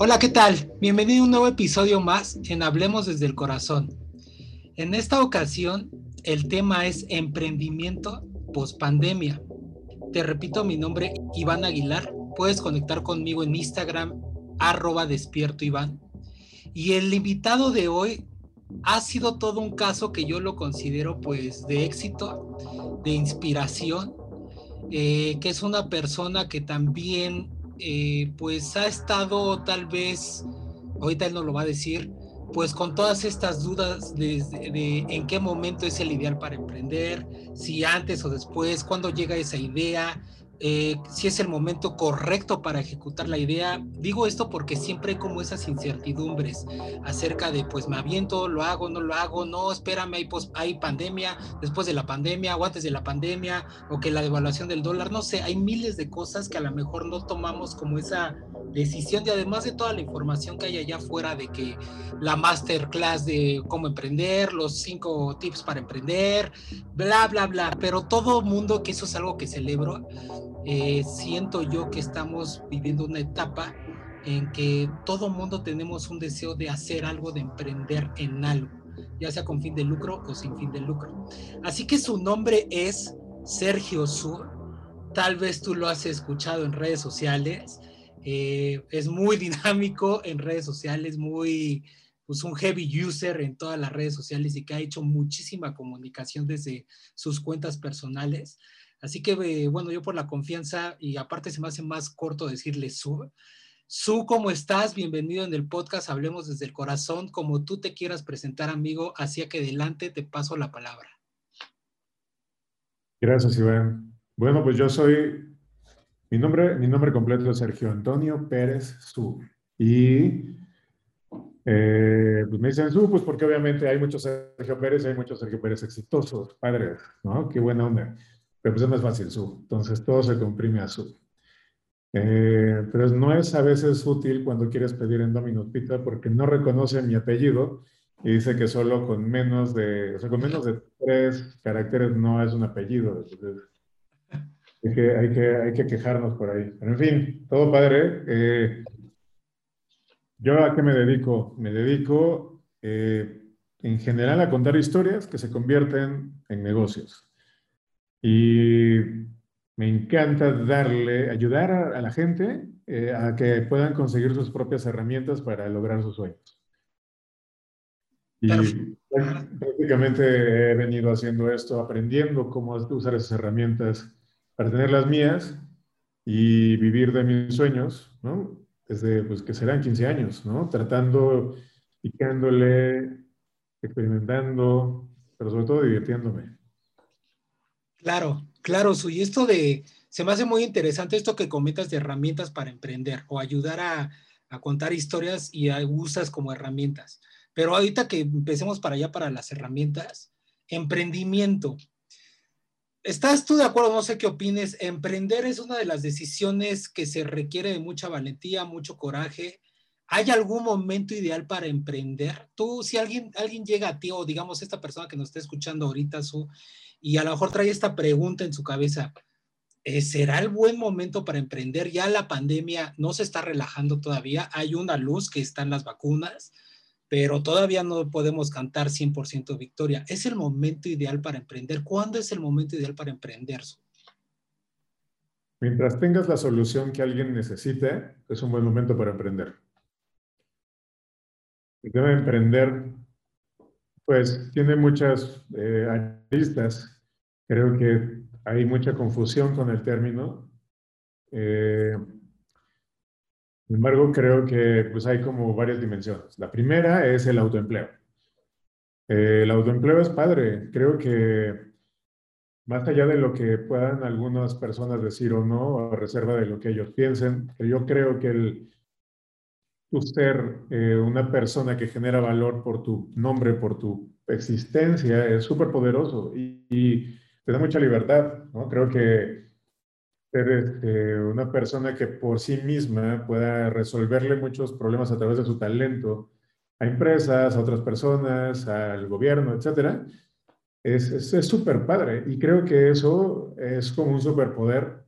Hola, ¿qué tal? Bienvenido a un nuevo episodio más en Hablemos desde el Corazón. En esta ocasión, el tema es emprendimiento post pandemia. Te repito mi nombre, Iván Aguilar. Puedes conectar conmigo en Instagram, arroba despierto Iván. Y el invitado de hoy ha sido todo un caso que yo lo considero pues de éxito, de inspiración, eh, que es una persona que también eh, pues ha estado tal vez, ahorita él no lo va a decir, pues con todas estas dudas de, de, en qué momento es el ideal para emprender, si antes o después, cuándo llega esa idea, eh, si es el momento correcto para ejecutar la idea. Digo esto porque siempre hay como esas incertidumbres acerca de, pues me aviento, lo hago, no lo hago, no, espérame, hay, hay pandemia, después de la pandemia o antes de la pandemia, o que la devaluación del dólar, no sé, hay miles de cosas que a lo mejor no tomamos como esa decisión. Y además de toda la información que hay allá afuera de que la masterclass de cómo emprender, los cinco tips para emprender, bla, bla, bla, pero todo mundo que eso es algo que celebro, eh, siento yo que estamos viviendo una etapa en que todo mundo tenemos un deseo de hacer algo, de emprender en algo, ya sea con fin de lucro o sin fin de lucro. Así que su nombre es Sergio Sur. Tal vez tú lo has escuchado en redes sociales. Eh, es muy dinámico en redes sociales, muy, pues un heavy user en todas las redes sociales y que ha hecho muchísima comunicación desde sus cuentas personales. Así que, eh, bueno, yo por la confianza y aparte se me hace más corto decirle Su. Su, ¿cómo estás? Bienvenido en el podcast Hablemos desde el Corazón. Como tú te quieras presentar, amigo, hacia que adelante te paso la palabra. Gracias, Iván. Bueno, pues yo soy, mi nombre, mi nombre completo es Sergio Antonio Pérez Su. Y eh, pues me dicen Su, pues porque obviamente hay muchos Sergio Pérez, hay muchos Sergio Pérez exitosos, padres, ¿no? Qué buena onda. Pero pues es más fácil su. Entonces todo se comprime a su. Eh, pero no es a veces útil cuando quieres pedir en Domino's Pizza porque no reconoce mi apellido y dice que solo con menos de, o sea, con menos de tres caracteres no es un apellido. hay que, hay que, hay que quejarnos por ahí. Pero en fin, todo padre. Eh, ¿Yo a qué me dedico? Me dedico eh, en general a contar historias que se convierten en negocios. Y me encanta darle, ayudar a, la gente eh, a que puedan conseguir sus propias herramientas para lograr sus sueños. Y prácticamente he venido haciendo esto, aprendiendo cómo usar esas herramientas para tener las mías y vivir de mis sueños, ¿no? Desde, pues, que serán 15 años, ¿no? Tratando, picándole, experimentando, pero sobre todo divirtiéndome. Claro, claro, Su. Y esto de, se me hace muy interesante esto que comentas de herramientas para emprender o ayudar a, contar historias y usas como herramientas. Pero ahorita que empecemos para allá, para las herramientas, emprendimiento. ¿Estás tú de acuerdo? No sé qué opines. Emprender es una de las decisiones que se requiere de mucha valentía, mucho coraje. ¿Hay algún momento ideal para emprender? Tú, si alguien, alguien llega a ti o digamos esta persona que nos está escuchando ahorita, su, y a lo mejor trae esta pregunta en su cabeza, eh, ¿será el buen momento para emprender? Ya la pandemia no se está relajando todavía, hay una luz que están las vacunas, pero todavía no podemos cantar 100% victoria. ¿Es el momento ideal para emprender? ¿Cuándo es el momento ideal para emprender? Mientras tengas la solución que alguien necesite, es un buen momento para emprender. El tema de emprender pues tiene muchas eh. Creo que hay mucha confusión con el término. Eh, sin embargo, creo que pues hay como varias dimensiones. La primera es el autoempleo. Eh, el autoempleo es padre. Creo que más allá de lo que puedan algunas personas decir o no, a reserva de lo que ellos piensen, yo creo que el, tú ser eh, una persona que genera valor por tu nombre, por tu existencia, es súper poderoso y, te da mucha libertad, ¿no? Creo que eres este, una persona que por sí misma pueda resolverle muchos problemas a través de su talento a empresas, a otras personas, al gobierno, etcétera, es súper padre y creo que eso es como un superpoder,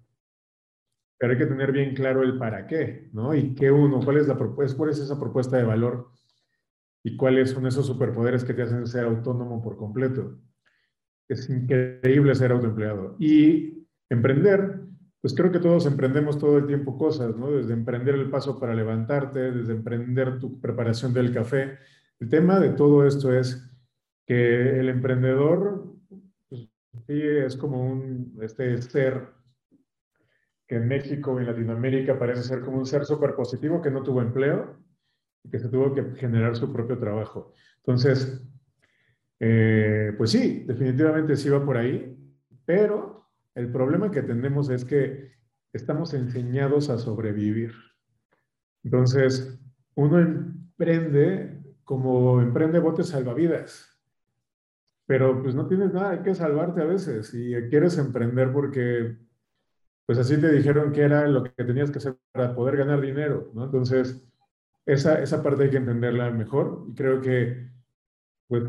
pero hay que tener bien claro el para qué, ¿no? Y qué uno, cuál es, la propuesta, cuál es esa propuesta de valor y cuáles son esos superpoderes que te hacen ser autónomo por completo. Es increíble ser autoempleado. Y emprender, pues creo que todos emprendemos todo el tiempo cosas, ¿no? Desde emprender el paso para levantarte, desde emprender tu preparación del café. El tema de todo esto es que el emprendedor pues, sí, es como un este ser que en México y Latinoamérica parece ser como un ser súper positivo que no tuvo empleo y que se tuvo que generar su propio trabajo. Entonces, eh, pues sí, definitivamente sí va por ahí, pero el problema que tenemos es que estamos enseñados a sobrevivir. Entonces, uno emprende como emprende botes salvavidas pero pues no tienes nada, hay que salvarte a veces y quieres emprender porque pues así te dijeron que era lo que tenías que hacer para poder ganar dinero, ¿no? Entonces, esa, esa parte hay que entenderla mejor y creo que pues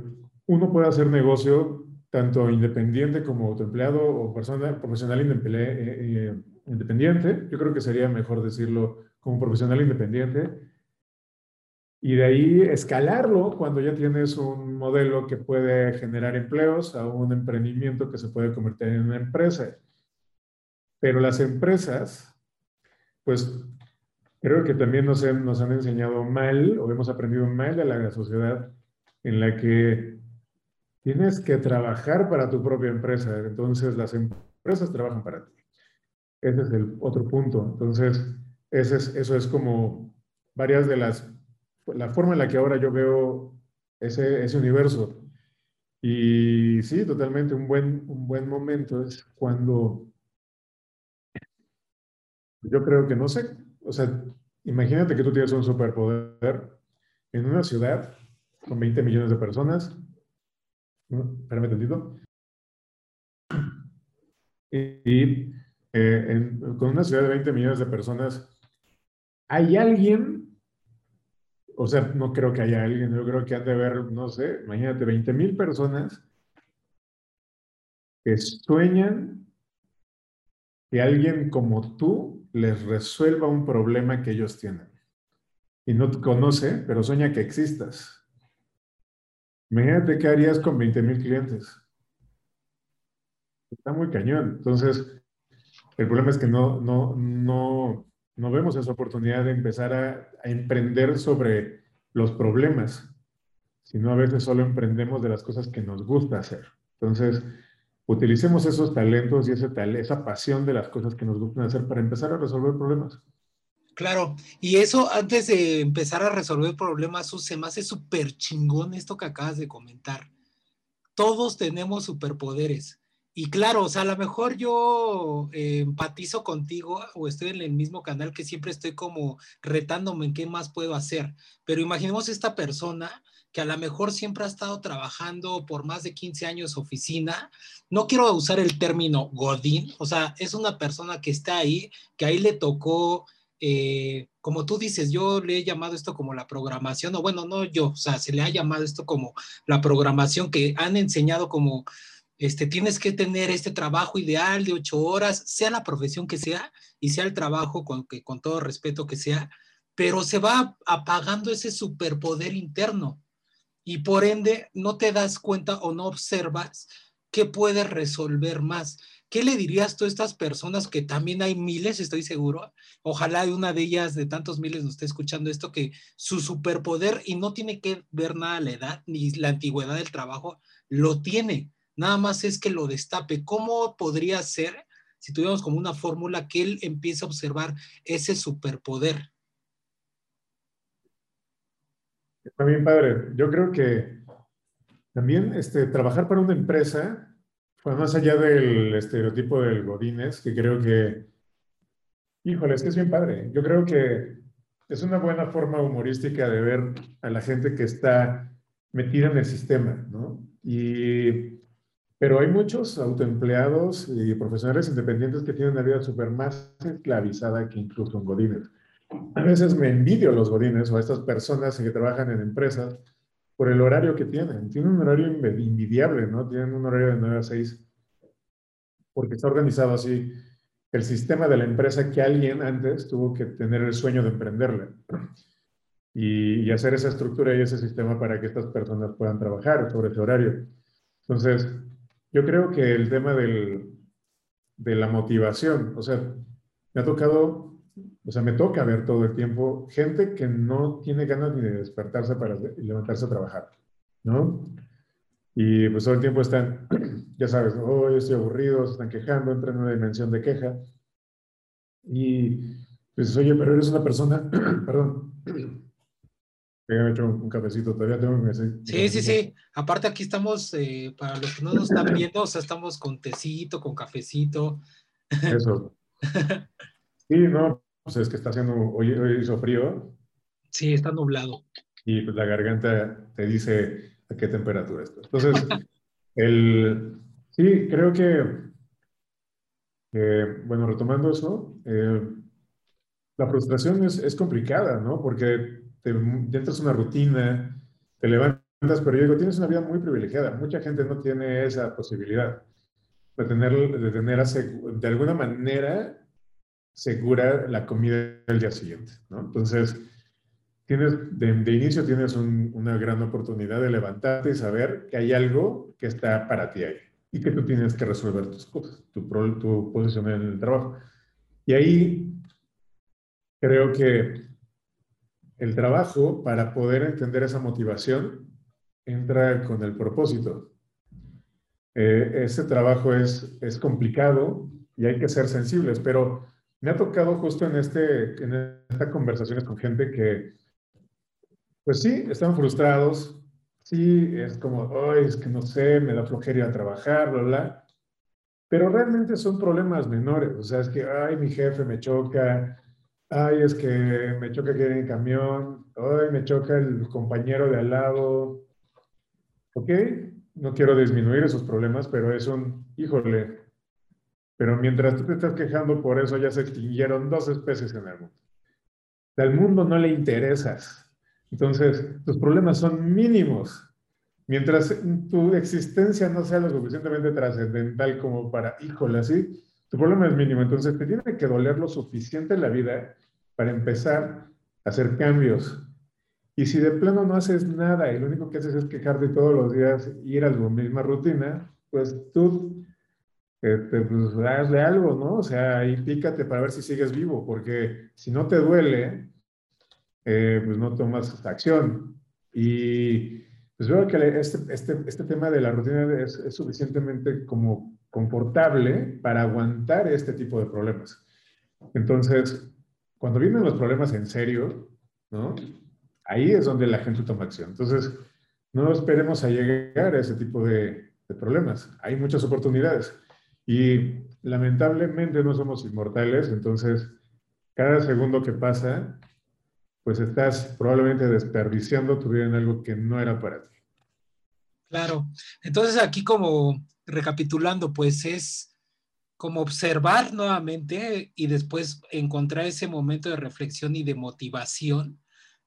uno puede hacer negocio tanto independiente como autoempleado o persona, profesional eh, eh, independiente. Yo creo que sería mejor decirlo como profesional independiente y de ahí escalarlo cuando ya tienes un modelo que puede generar empleos a un emprendimiento que se puede convertir en una empresa. Pero las empresas, pues creo que también nos, nos han enseñado mal o hemos aprendido mal de la sociedad en la que tienes que trabajar para tu propia empresa. Entonces las empresas trabajan para ti. Ese es el otro punto. Entonces, ese es, eso es como varias de las la forma en la que ahora yo veo ese, ese universo. Y sí, totalmente, un buen, un buen momento es cuando yo creo que no sé, o sea, imagínate que tú tienes un superpoder en una ciudad con 20 millones de personas. Espérame tantito. Y, eh, con una ciudad de 20 millones de personas, hay alguien o sea, no creo que haya alguien, yo creo que han de haber, no sé, imagínate, 20 mil personas que sueñan que alguien como tú les resuelva un problema que ellos tienen. Y no te conoce, pero sueña que existas. Imagínate qué harías con 20 mil clientes. Está muy cañón. Entonces, el problema es que no, no, no, no vemos esa oportunidad de empezar a, emprender sobre los problemas, sino a veces solo emprendemos de las cosas que nos gusta hacer. Entonces, utilicemos esos talentos y ese esa pasión de las cosas que nos gustan hacer para empezar a resolver problemas. Claro, y eso antes de empezar a resolver problemas, se me hace súper chingón esto que acabas de comentar. Todos tenemos superpoderes. Y claro, o sea, a lo mejor yo eh, empatizo contigo o estoy en el mismo canal que siempre estoy como retándome en qué más puedo hacer. Pero imaginemos esta persona que a lo mejor siempre ha estado trabajando por más de 15 años oficina. No quiero usar el término Godín, o sea, es una persona que está ahí, que ahí le tocó, eh, como tú dices, yo le he llamado esto como la programación, o bueno, no yo, o sea, se le ha llamado esto como la programación que han enseñado como este, tienes que tener este trabajo ideal de ocho horas, sea la profesión que sea y sea el trabajo con, que, con todo respeto que sea, pero se va apagando ese superpoder interno y por ende no te das cuenta o no observas qué puedes resolver más. ¿Qué le dirías tú a estas personas que también hay miles, estoy seguro? Ojalá una de ellas, de tantos miles, nos esté escuchando esto, que su superpoder, y no tiene que ver nada la edad ni la antigüedad del trabajo, lo tiene nada más es que lo destape. ¿Cómo podría ser si tuviéramos como una fórmula que él empiece a observar ese superpoder? Está bien, padre. Yo creo que también este, trabajar para una empresa fue más allá del estereotipo del Godínez, que creo que, híjole, es que es bien padre. Yo creo que es una buena forma humorística de ver a la gente que está metida en el sistema, ¿no? Y pero hay muchos autoempleados y profesionales independientes que tienen una vida súper más esclavizada que incluso un godines. A veces me envidio a los godines o a estas personas que trabajan en empresas por el horario que tienen. Tienen un horario invidiable, ¿no? Tienen un horario de 9 a 6, porque está organizado así el sistema de la empresa que alguien antes tuvo que tener el sueño de emprenderle y, hacer esa estructura y ese sistema para que estas personas puedan trabajar sobre ese horario. Entonces, yo creo que el tema del, de la motivación, o sea, me ha tocado, o sea, me toca ver todo el tiempo gente que no tiene ganas ni de despertarse para levantarse a trabajar, ¿no? Y pues todo el tiempo están, ya sabes, hoy estoy aburrido, se están quejando, entran en una dimensión de queja. Y pues, oye, pero eres una persona, perdón, me hecho un cafecito, todavía tengo que Sí, sí, sí. Aparte aquí estamos, eh, para los que no nos están viendo, o sea, estamos con tecito, con cafecito. Eso. Sí, no, es que está haciendo, hoy, hoy hizo frío. Sí, está nublado. Y pues la garganta te dice a qué temperatura está. Entonces, el, sí, creo que, bueno, retomando eso, eh, la frustración es, es complicada, ¿no? Porque te, entras una rutina, te levantas, pero yo digo, tienes una vida muy privilegiada. Mucha gente no tiene esa posibilidad de tener, de, tener de alguna manera segura la comida del día siguiente, ¿no? Entonces, tienes, de, de inicio tienes una gran oportunidad de levantarte y saber que hay algo que está para ti ahí y que tú tienes que resolver tus cosas, tu, tu posición en el trabajo. Y ahí creo que el trabajo, para poder entender esa motivación, entra con el propósito. Eh, ese trabajo es, es complicado y hay que ser sensibles, pero me ha tocado justo en, este, en estas conversaciones con gente que, pues sí, están frustrados, sí, es como, ay, es que no sé, me da flojera a trabajar, bla, bla, pero realmente son problemas menores, o sea, es que, ay, mi jefe me choca, ay, es que me choca que en camión, ay, me choca el compañero de al lado. Ok, no quiero disminuir esos problemas, pero es un, híjole, pero mientras tú te estás quejando por eso, ya se extinguieron dos especies en el mundo. Al mundo no le interesas. Entonces, tus problemas son mínimos. Mientras tu existencia no sea lo suficientemente trascendental como para, híjole, así, tu problema es mínimo. Entonces, te tiene que doler lo suficiente en la vida para empezar a hacer cambios. Y si de plano no haces nada y lo único que haces es quejarte todos los días y ir a la misma rutina, pues tú este, pues, hazle algo, ¿no? O sea, ahí pícate para ver si sigues vivo, porque si no te duele, eh, pues no tomas acción. Y pues veo que este, este, este tema de la rutina es, es suficientemente como confortable para aguantar este tipo de problemas. Entonces, cuando vienen los problemas en serio, ¿no? Ahí es donde la gente toma acción. Entonces, no esperemos a llegar a ese tipo de, problemas. Hay muchas oportunidades. Y lamentablemente no somos inmortales, entonces cada segundo que pasa, pues estás probablemente desperdiciando tu vida en algo que no era para ti. Claro. Entonces aquí como recapitulando, pues es como observar nuevamente y después encontrar ese momento de reflexión y de motivación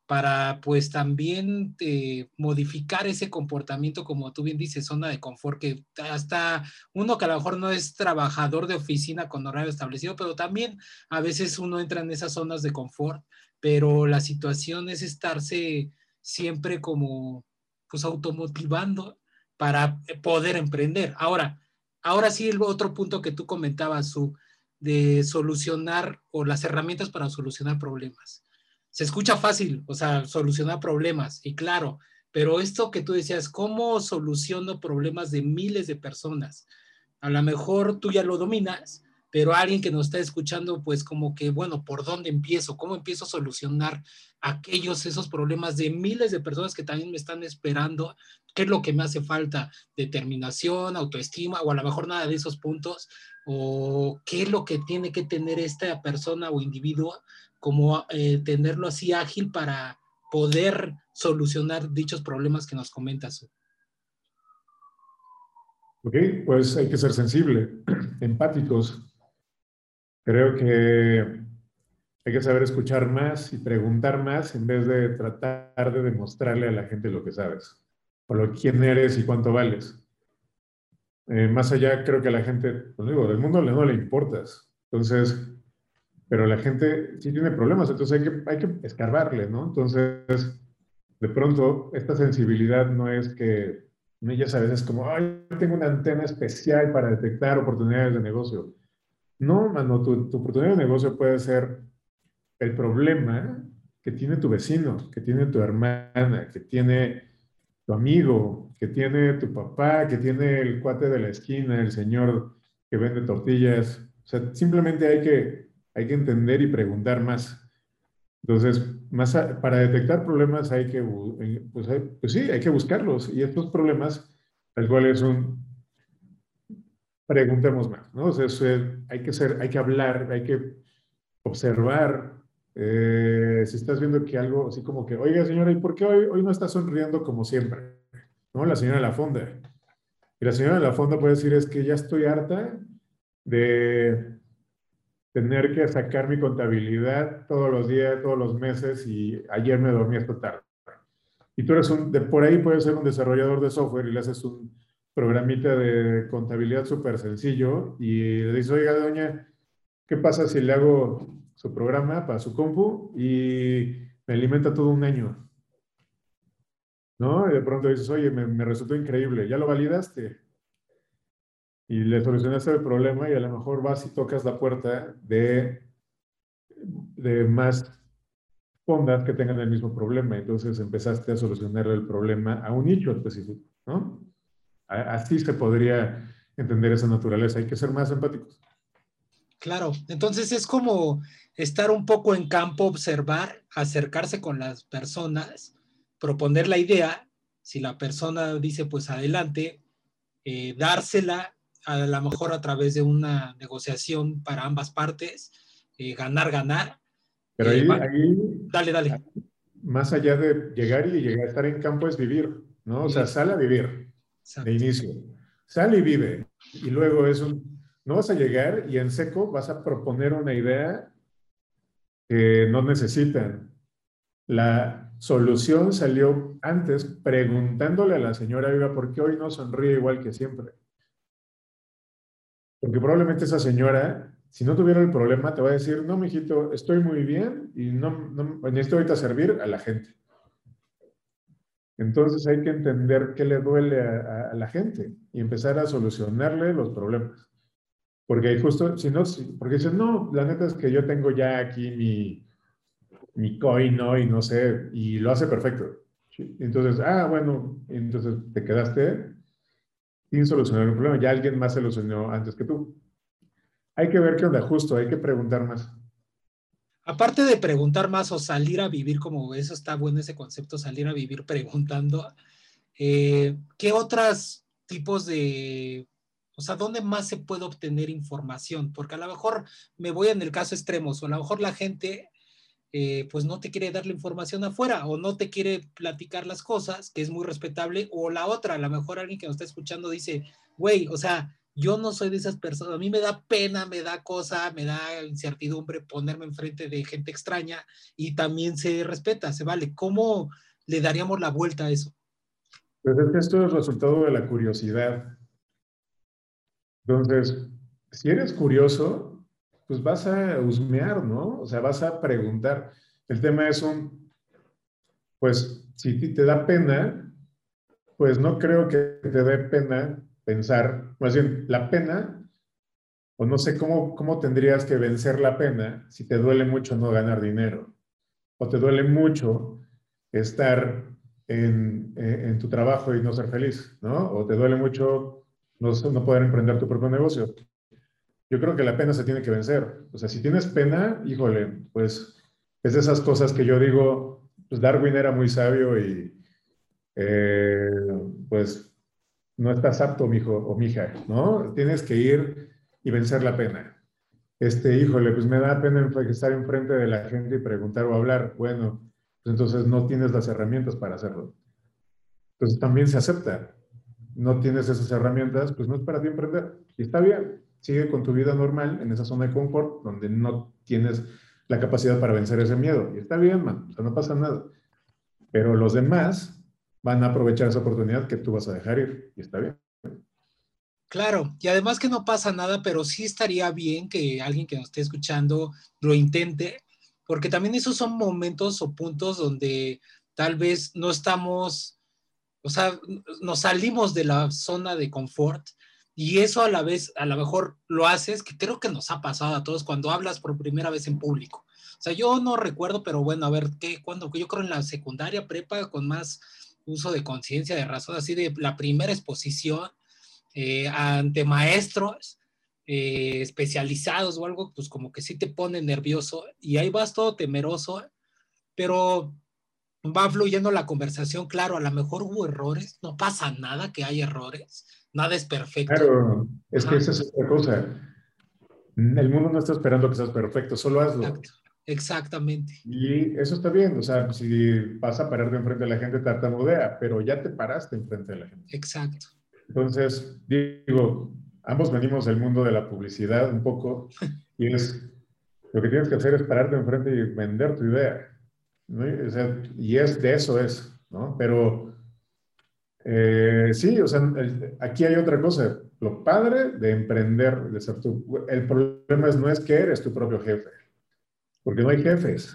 para pues también eh, modificar ese comportamiento, como tú bien dices, zona de confort, que hasta uno que a lo mejor no es trabajador de oficina con horario establecido, pero también a veces uno entra en esas zonas de confort, pero la situación es estarse siempre como pues automotivando para poder emprender. Ahora, Ahora sí, el otro punto que tú comentabas, su de solucionar o las herramientas para solucionar problemas. Se escucha fácil, o sea, solucionar problemas, y claro, pero esto que tú decías, ¿cómo soluciono problemas de miles de personas? A lo mejor tú ya lo dominas, pero alguien que nos está escuchando, pues como que, bueno, ¿por dónde empiezo? ¿Cómo empiezo a solucionar aquellos, esos problemas de miles de personas que también me están esperando qué es lo que me hace falta, determinación, autoestima, o a lo mejor nada de esos puntos, o qué es lo que tiene que tener esta persona o individuo, como eh, tenerlo así ágil para poder solucionar dichos problemas que nos comentas. Ok, pues hay que ser sensible, empáticos. Creo que Hay que saber escuchar más y preguntar más en vez de tratar de demostrarle a la gente lo que sabes, o lo quién eres y cuánto vales. Eh, más allá, creo que a la gente, pues digo, del mundo no le importas. Entonces, pero la gente sí tiene problemas, entonces hay que, hay que escarbarle, ¿no? Entonces, de pronto, esta sensibilidad no es que, ya sabes, es como, ay, tengo una antena especial para detectar oportunidades de negocio. No, mano, tu, tu oportunidad de negocio puede ser el problema que tiene tu vecino, que tiene tu hermana, que tiene tu amigo, que tiene tu papá, que tiene el cuate de la esquina, el señor que vende tortillas. O sea, simplemente hay que, hay que entender y preguntar más. Entonces, más para detectar problemas hay que, pues, pues, sí, hay que buscarlos. Y estos problemas, tal cual es un, preguntemos más, ¿no? O sea, hay que ser, hay que hablar, hay que observar. Eh, si estás viendo que algo así como que, oiga señora, ¿y por qué hoy, hoy no está sonriendo como siempre? ¿No? La señora de la fonda. Y la señora de la fonda puede decir, es que ya estoy harta de tener que sacar mi contabilidad todos los días, todos los meses y ayer me dormí esta tarde. Y tú eres un, de, por ahí puedes ser un desarrollador de software y le haces un programita de contabilidad súper sencillo y le dices, oiga, doña, ¿qué pasa si le hago su programa para su compu y me alimenta todo un año? ¿No? Y de pronto dices, oye, me, me resultó increíble, ¿ya lo validaste? Y le solucionaste el problema y a lo mejor vas y tocas la puerta de, de más fondas que tengan el mismo problema. Entonces empezaste a solucionar el problema a un nicho específico, ¿no? Así se podría entender esa naturaleza. Hay que ser más empáticos. Claro, entonces es como estar un poco en campo, observar, acercarse con las personas, proponer la idea. Si la persona dice, pues adelante, eh, dársela a lo mejor a través de una negociación para ambas partes, eh, ganar, ganar. Pero ahí, eh, ahí, dale, dale. Más allá de llegar y llegar a estar en campo es vivir, ¿no? O sea, sale a vivir de inicio. Sale y vive. Y luego es un, no vas a llegar y en seco vas a proponer una idea que no necesitan. La solución salió antes preguntándole a la señora Viva por qué hoy no sonríe igual que siempre. Porque probablemente esa señora, si no tuviera el problema, te va a decir, no, mijito, estoy muy bien y no, no necesito ahorita servir a la gente. Entonces hay que entender qué le duele a, la gente y empezar a solucionarle los problemas. Porque hay justo, si no, porque dicen, no, la neta es que yo tengo ya aquí mi, mi coin, ¿no? Y no sé, y lo hace perfecto. Entonces, ah, bueno, entonces te quedaste sin solucionar un problema. Ya alguien más se lo solucionó antes que tú. Hay que ver qué onda, justo, hay que preguntar más. Aparte de preguntar más o salir a vivir, como eso está bueno ese concepto, salir a vivir preguntando, eh, ¿qué otros tipos de, o sea, dónde más se puede obtener información? Porque a lo mejor me voy en el caso extremo, o a lo mejor la gente eh, pues no te quiere dar la información afuera o no te quiere platicar las cosas, que es muy respetable, o la otra, a lo mejor alguien que nos está escuchando dice, güey, o sea, yo no soy de esas personas, a mí me da pena, me da cosa, me da incertidumbre ponerme enfrente de gente extraña y también se respeta, se vale. ¿Cómo le daríamos la vuelta a eso? Pues es que esto es resultado de la curiosidad. Entonces, si eres curioso, pues vas a husmear, ¿no? O sea, vas a preguntar. El tema es un, pues si te da pena, pues no creo que te dé pena pensar, más bien la pena, o no sé cómo, cómo tendrías que vencer la pena si te duele mucho no ganar dinero, o te duele mucho estar en, en, tu trabajo y no ser feliz, ¿no? O te duele mucho no, no poder emprender tu propio negocio yo creo que la pena se tiene que vencer. O sea, si tienes pena, híjole, pues es de esas cosas que yo digo, pues Darwin era muy sabio y eh, pues no estás apto, mijo o mija, ¿no? Tienes que ir y vencer la pena. Este, híjole, pues me da pena estar enfrente de la gente y preguntar o hablar. Bueno, pues entonces no tienes las herramientas para hacerlo. Entonces también se acepta. No tienes esas herramientas, pues no es para ti emprender. Y está bien sigue con tu vida normal en esa zona de confort donde no tienes la capacidad para vencer ese miedo. Y está bien, man, o sea, no pasa nada. Pero los demás van a aprovechar esa oportunidad que tú vas a dejar ir y está bien. Claro, y además que no pasa nada, pero sí estaría bien que alguien que nos esté escuchando lo intente, porque también esos son momentos o puntos donde tal vez no estamos, o sea, nos salimos de la zona de confort y eso a la vez, a lo mejor lo haces, que creo que nos ha pasado a todos cuando hablas por primera vez en público. O sea, yo no recuerdo, pero bueno, a ver, ¿qué? ¿Cuándo? Yo creo en la secundaria, prepa, con más uso de conciencia, de razón, así de la primera exposición eh, ante maestros eh, especializados o algo, pues como que sí te pone nervioso y ahí vas todo temeroso, pero va fluyendo la conversación, claro, a lo mejor hubo errores, no pasa nada que hay errores, Nada es perfecto. Claro, es que esa es otra cosa. El mundo no está esperando que seas perfecto, solo hazlo. Exactamente. Y eso está bien, o sea, si vas a pararte enfrente de la gente, tartamudea, pero ya te paraste enfrente de la gente. Exacto. Entonces, digo, ambos venimos del mundo de la publicidad un poco, y es, lo que tienes que hacer es pararte enfrente y vender tu idea. O sea, y es de eso es, ¿no? Pero eh, sí, o sea, aquí hay otra cosa. Lo padre de emprender, de ser tu, el problema es, no es que eres tu propio jefe, porque no hay jefes.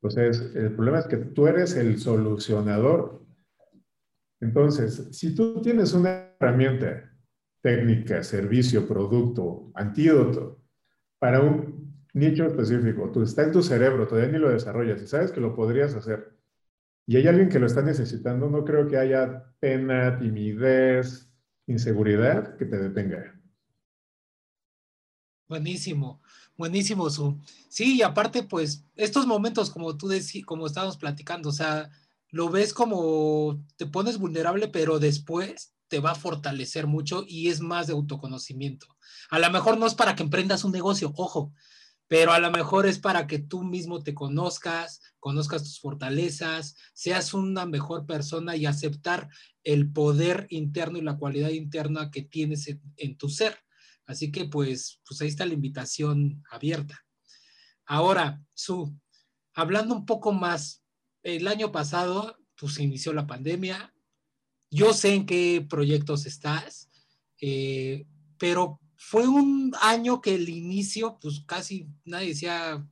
Entonces, el problema es que tú eres el solucionador. Entonces, si tú tienes una herramienta técnica, servicio, producto, antídoto para un nicho específico, tú está en tu cerebro, todavía ni lo desarrollas y sabes que lo podrías hacer y hay alguien que lo está necesitando, no creo que haya pena, timidez, inseguridad que te detenga. Buenísimo, buenísimo, Su. Sí, y aparte, pues, estos momentos, como tú decías, como estábamos platicando, o sea, lo ves como te pones vulnerable, pero después te va a fortalecer mucho y es más de autoconocimiento. A lo mejor no es para que emprendas un negocio, ojo, pero a lo mejor es para que tú mismo te conozcas, conozcas tus fortalezas, seas una mejor persona y aceptar el poder interno y la cualidad interna que tienes en, tu ser. Así que pues, pues ahí está la invitación abierta. Ahora, Su, hablando un poco más, el año pasado pues inició la pandemia, yo sé en qué proyectos estás, eh, pero fue un año que el inicio, pues casi nadie decía,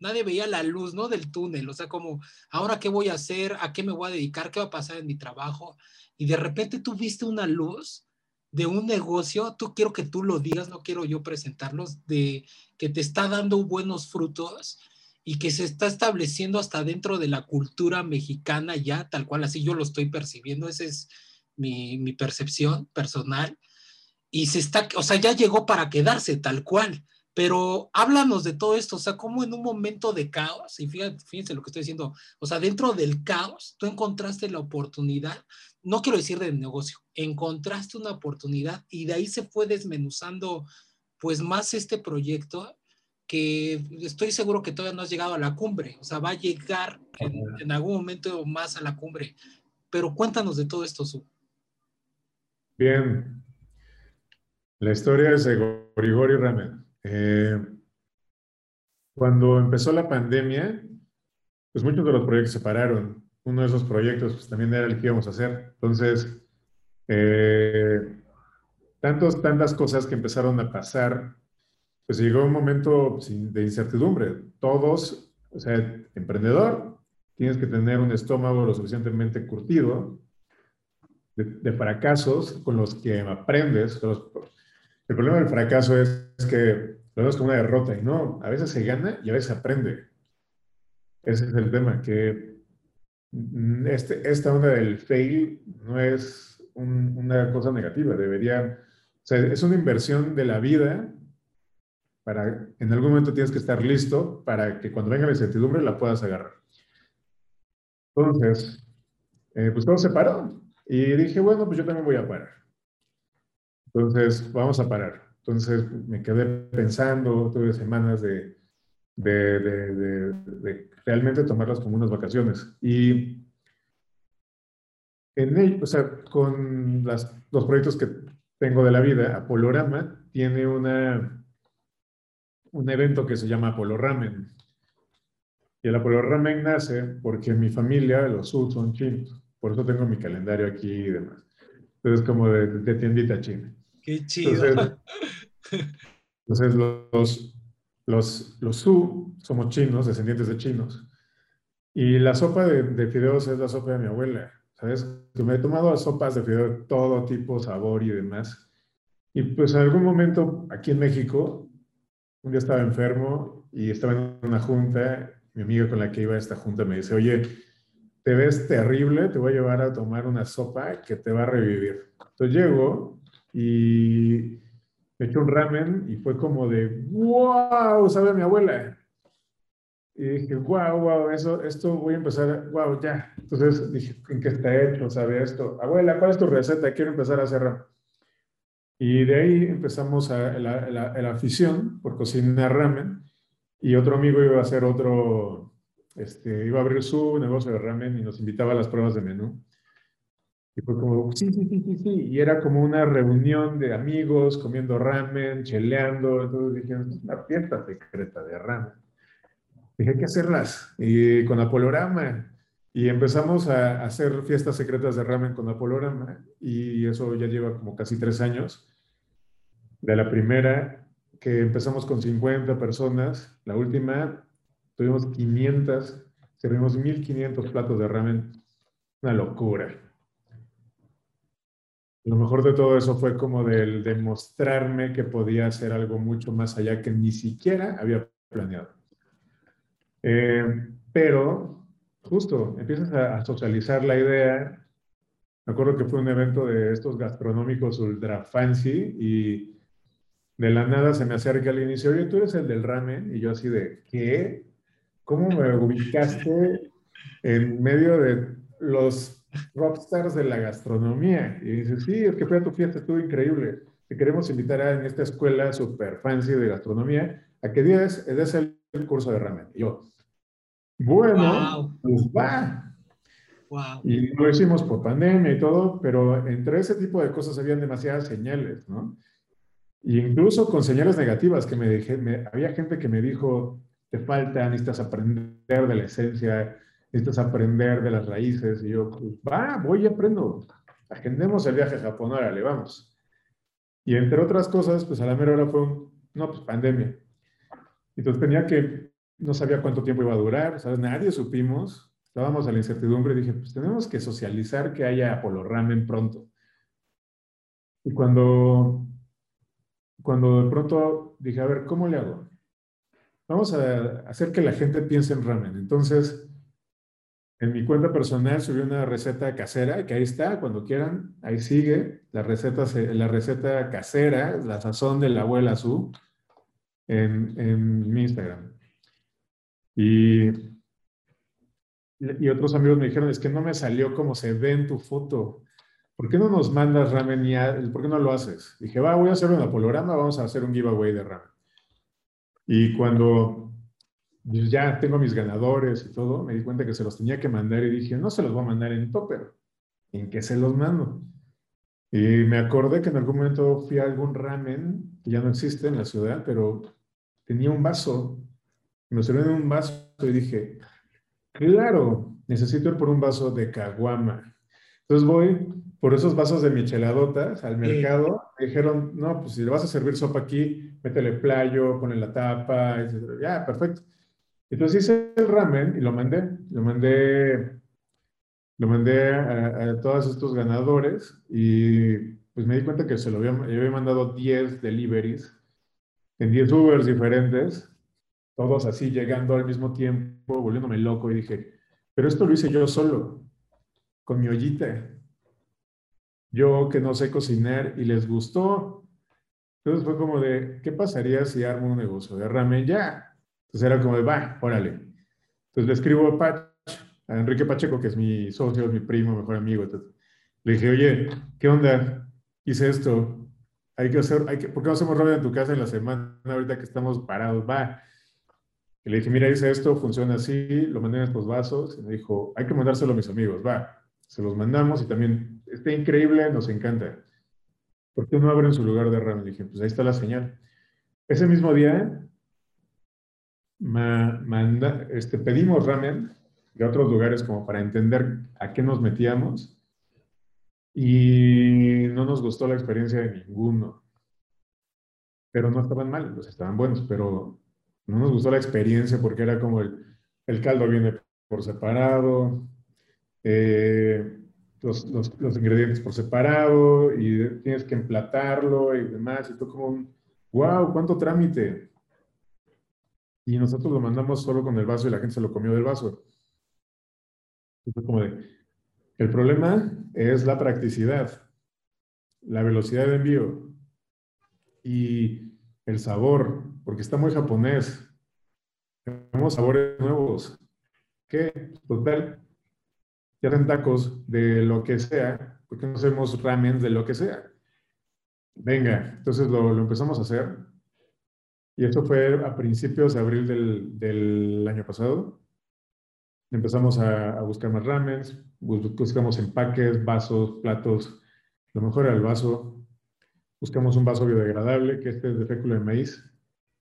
nadie veía la luz, ¿no? Del túnel, o sea, como, ahora qué voy a hacer, a qué me voy a dedicar, qué va a pasar en mi trabajo. Y de repente tú viste una luz de un negocio, tú quiero que tú lo digas, no quiero yo presentarlos, de que te está dando buenos frutos y que se está estableciendo hasta dentro de la cultura mexicana ya, tal cual, así yo lo estoy percibiendo, esa es mi, mi percepción personal y se está, o sea, ya llegó para quedarse tal cual. Pero háblanos de todo esto, o sea, como en un momento de caos, y fíjense, lo que estoy diciendo, o sea, dentro del caos, tú encontraste la oportunidad, no quiero decir de negocio, encontraste una oportunidad y de ahí se fue desmenuzando pues más este proyecto que estoy seguro que todavía no has llegado a la cumbre, o sea, va a llegar en, en algún momento más a la cumbre. Pero cuéntanos de todo esto, Su. Bien, la historia es de Grigori Ramen. Eh, cuando empezó la pandemia, pues muchos de los proyectos se pararon. Uno de esos proyectos pues, también era el que íbamos a hacer. Entonces, eh, tantas cosas que empezaron a pasar, pues llegó un momento pues, de incertidumbre. Todos, o sea, emprendedor, tienes que tener un estómago lo suficientemente curtido de, fracasos con los que aprendes, los, el problema del fracaso es, que lo vemos como una derrota y no, a veces se gana y a veces aprende. Ese es el tema, que este, esta onda del fail no es una cosa negativa, debería, o sea, es una inversión de la vida para, en algún momento tienes que estar listo para que cuando venga la incertidumbre la puedas agarrar. Entonces, eh, pues todo se paró y dije, bueno, pues yo también voy a parar. Entonces, vamos a parar. Entonces, me quedé pensando, tuve semanas de, realmente tomarlas como unas vacaciones. Y en ello, o sea, con las, los proyectos que tengo de la vida, Apolorama tiene una, un evento que se llama Apolo Ramen. Y el Apolo Ramen nace porque mi familia, los Sud, son chinos. Por eso tengo mi calendario aquí y demás. Entonces, como de, tiendita china. Qué chido. Entonces, los, los, los Su somos chinos, descendientes de chinos. Y la sopa de, de, fideos es la sopa de mi abuela. ¿Sabes? Que me he tomado sopas de fideos de todo tipo, sabor y demás. Y pues en algún momento aquí en México, un día estaba enfermo y estaba en una junta. Mi amiga con la que iba a esta junta me dice, oye, te ves terrible, te voy a llevar a tomar una sopa que te va a revivir. Entonces llego y me eché un ramen y fue como de, wow, sabe mi abuela. Y dije, wow, wow, eso, esto voy a empezar, wow, ya. Entonces dije, ¿en qué está hecho? ¿Sabe esto? Abuela, ¿cuál es tu receta? Quiero empezar a hacer ramen. Y de ahí empezamos a, la, la, afición por cocinar ramen. Y otro amigo iba a hacer otro, este, iba a abrir su negocio de ramen y nos invitaba a las pruebas de menú. Y fue como, sí, sí, sí, sí, sí. Y era como una reunión de amigos comiendo ramen, cheleando. Entonces dije, es una fiesta secreta de ramen. Dije, hay que hacerlas. Y con Apolorama. Y empezamos a hacer fiestas secretas de ramen con Apolorama. Y eso ya lleva como casi tres años. De la primera, que empezamos con 50 personas. La última, tuvimos 500, servimos 1500 platos de ramen. Una locura. Lo mejor de todo eso fue como del demostrarme que podía hacer algo mucho más allá que ni siquiera había planeado. Eh, pero justo empiezas a, socializar la idea. Me acuerdo que fue un evento de estos gastronómicos ultra fancy y de la nada se me acerca al inicio, oye, tú eres el del ramen. Y yo así de, ¿qué? ¿Cómo me ubicaste en medio de los rockstars de la gastronomía. Y dice, sí, es que fue a tu fiesta, estuvo increíble. Te queremos invitar a, en esta escuela super fancy de gastronomía a que des, des el curso de ramen. Y yo, bueno, pues va. Y lo hicimos por pandemia y todo, pero entre ese tipo de cosas habían demasiadas señales, ¿no? Y incluso con señales negativas que me dije, me, había gente que me dijo, te falta, necesitas aprender de la esencia, necesitas aprender de las raíces. Y yo, pues, va, voy y aprendo. Agendemos el viaje a Japón, órale, vamos. Y entre otras cosas, pues a la mera hora fue un, no, pues pandemia. Entonces tenía que, no sabía cuánto tiempo iba a durar, ¿sabes? Nadie supimos, estábamos a la incertidumbre y dije, pues tenemos que socializar que haya Apolo Ramen pronto. Y cuando, cuando de pronto dije, a ver, ¿cómo le hago? Vamos a hacer que la gente piense en ramen. Entonces, en mi cuenta personal subí una receta casera, que ahí está, cuando quieran, ahí sigue, la receta, la receta casera, la sazón de la abuela Su, en, en mi Instagram. Y, y otros amigos me dijeron, es que no me salió como se ve en tu foto. ¿Por qué no nos mandas ramen y por qué no lo haces? Dije, va, voy a hacer un apolograma, vamos a hacer un giveaway de ramen. Y cuando ya tengo mis ganadores y todo, me di cuenta que se los tenía que mandar y dije, no se los voy a mandar en topper, ¿en qué se los mando? Y me acordé que en algún momento fui a algún ramen, que ya no existe en la ciudad, pero tenía un vaso, me sirvieron un vaso y dije, claro, necesito ir por un vaso de caguama. Entonces voy por esos vasos de micheladotas al mercado, me dijeron, no, pues si le vas a servir sopa aquí, métele playo, ponle la tapa, etc. Ya, perfecto. Entonces hice el ramen y lo mandé, lo mandé, lo mandé a, todos estos ganadores y pues me di cuenta que se lo había, había mandado 10 deliveries en 10 Ubers diferentes, todos así llegando al mismo tiempo, volviéndome loco y dije, pero esto lo hice yo solo, con mi ollita. Yo que no sé cocinar y les gustó. Entonces fue como de, ¿qué pasaría si armo un negocio de ramen? Ya, entonces era como de, va, órale. Entonces le escribo a, Pach, a Enrique Pacheco, que es mi socio, mi primo, mejor amigo. le dije, oye, ¿qué onda? Hice esto. Hay que hacer, hay que, ¿por qué no hacemos ramen en tu casa en la semana ahorita que estamos parados? Va. Y le dije, mira, hice esto, funciona así, lo mandé en estos vasos. Y me dijo, hay que mandárselo a mis amigos, va. Se los mandamos y también está increíble, nos encanta. ¿Por qué no abren su lugar de ramen? Le dije, pues ahí está la señal. Ese mismo día manda, este, pedimos ramen de otros lugares como para entender a qué nos metíamos y no nos gustó la experiencia de ninguno. Pero no estaban mal, pues estaban buenos, pero no nos gustó la experiencia porque era como el, caldo viene por separado, eh, los, los, los, ingredientes por separado y tienes que emplatarlo y demás. Y tú como wow, cuánto trámite. Y nosotros lo mandamos solo con el vaso y la gente se lo comió del vaso. el problema es la practicidad, la velocidad de envío y el sabor, porque está muy japonés. Tenemos sabores nuevos. ¿Qué? Total, ya hacen tacos de lo que sea, porque no hacemos ramen de lo que sea? Venga, entonces lo, empezamos a hacer. Y esto fue a principios de abril del, del año pasado. Empezamos a, buscar más ramens, buscamos empaques, vasos, platos. Lo mejor era el vaso. Buscamos un vaso biodegradable, que este es de fécula de maíz,